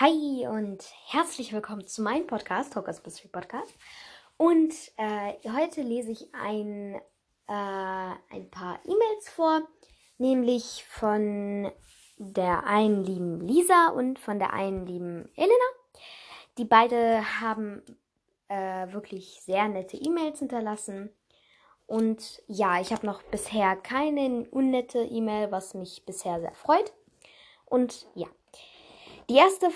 Hi und herzlich willkommen zu meinem Podcast, Talkers Mystery Podcast. Und äh, heute lese ich ein, äh, ein paar E-Mails vor, nämlich von der einen lieben Lisa und von der einen lieben Elena. Die beide haben äh, wirklich sehr nette E-Mails hinterlassen. Und ja, ich habe noch bisher keine unnette E-Mail, was mich bisher sehr freut. Und ja, die erste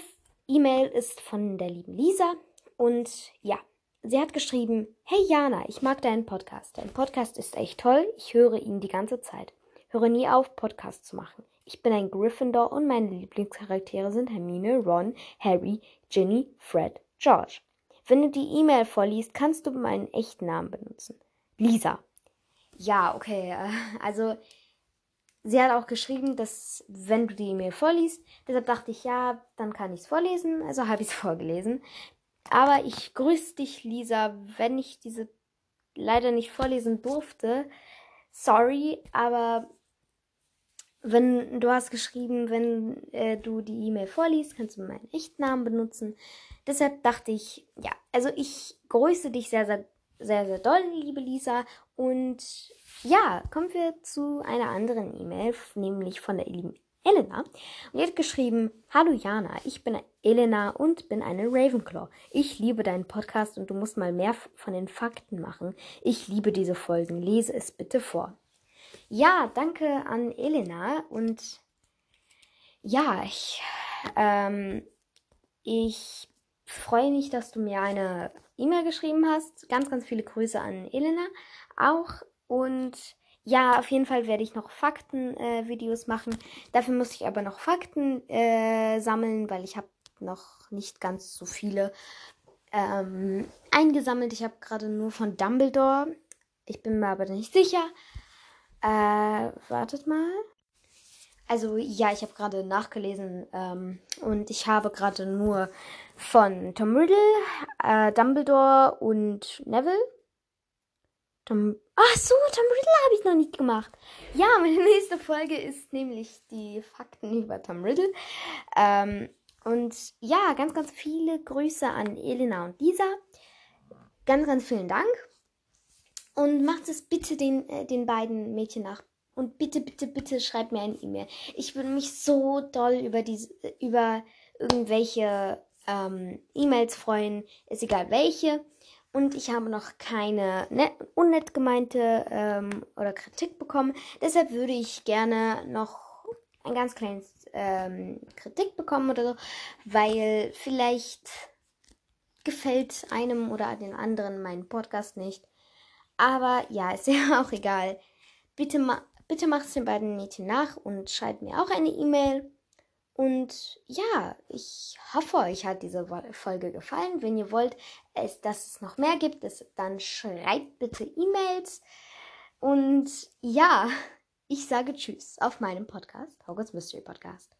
E-Mail ist von der lieben Lisa und ja, sie hat geschrieben, hey Jana, ich mag deinen Podcast. Dein Podcast ist echt toll, ich höre ihn die ganze Zeit. Höre nie auf, Podcasts zu machen. Ich bin ein Gryffindor und meine Lieblingscharaktere sind Hermine, Ron, Harry, Ginny, Fred, George. Wenn du die E-Mail vorliest, kannst du meinen echten Namen benutzen. Lisa. Ja, okay, äh, also sie hat auch geschrieben, dass wenn du die E-Mail vorliest, deshalb dachte ich, ja, dann kann ich es vorlesen, also habe ich es vorgelesen. Aber ich grüße dich, Lisa, wenn ich diese leider nicht vorlesen durfte. Sorry, aber wenn du hast geschrieben, wenn äh, du die E-Mail vorliest, kannst du meinen echten Namen benutzen. Deshalb dachte ich, ja, also ich grüße dich sehr, sehr, sehr, sehr doll, liebe Lisa. Und ja, kommen wir zu einer anderen E-Mail, nämlich von der lieben Elena. Und die hat geschrieben, Hallo Jana, ich bin Elena und bin eine Ravenclaw. Ich liebe deinen Podcast und du musst mal mehr von den Fakten machen. Ich liebe diese Folgen. Lese es bitte vor. Ja, danke an Elena und ja, ich, ähm, ich freue mich, dass du mir eine E-Mail geschrieben hast. Ganz, ganz viele Grüße an Elena auch. Und ja, auf jeden Fall werde ich noch Fakten-Videos äh, machen. Dafür muss ich aber noch Fakten äh, sammeln, weil ich habe noch nicht ganz so viele ähm, eingesammelt. Ich habe gerade nur von Dumbledore. Ich bin mir aber nicht sicher. Äh, wartet mal. Also ja, ich habe gerade nachgelesen ähm, und ich habe gerade nur von Tom Riddle, äh, Dumbledore und Neville Tom. Ach so, Tom Riddle habe ich noch nicht gemacht. Ja, meine nächste Folge ist nämlich die Fakten über Tom Riddle. Ähm, und ja, ganz, ganz viele Grüße an Elena und Lisa. Ganz, ganz vielen Dank. Und macht es bitte den, äh, den beiden Mädchen nach. Und bitte, bitte, bitte schreibt mir eine E-Mail. Ich würde mich so doll über diese, über irgendwelche ähm, E-Mails freuen. Ist egal welche. Und ich habe noch keine net, unnett gemeinte ähm, oder Kritik bekommen. Deshalb würde ich gerne noch ein ganz kleines ähm, Kritik bekommen oder so, weil vielleicht gefällt einem oder den anderen mein Podcast nicht. Aber ja, ist ja auch egal. Bitte, ma bitte macht es den beiden Mädchen nach und schreibt mir auch eine E-Mail. Und ja, ich hoffe, euch hat diese Folge gefallen. Wenn ihr wollt, dass es noch mehr gibt, dann schreibt bitte E-Mails. Und ja, ich sage Tschüss auf meinem Podcast, Hogwarts Mystery Podcast.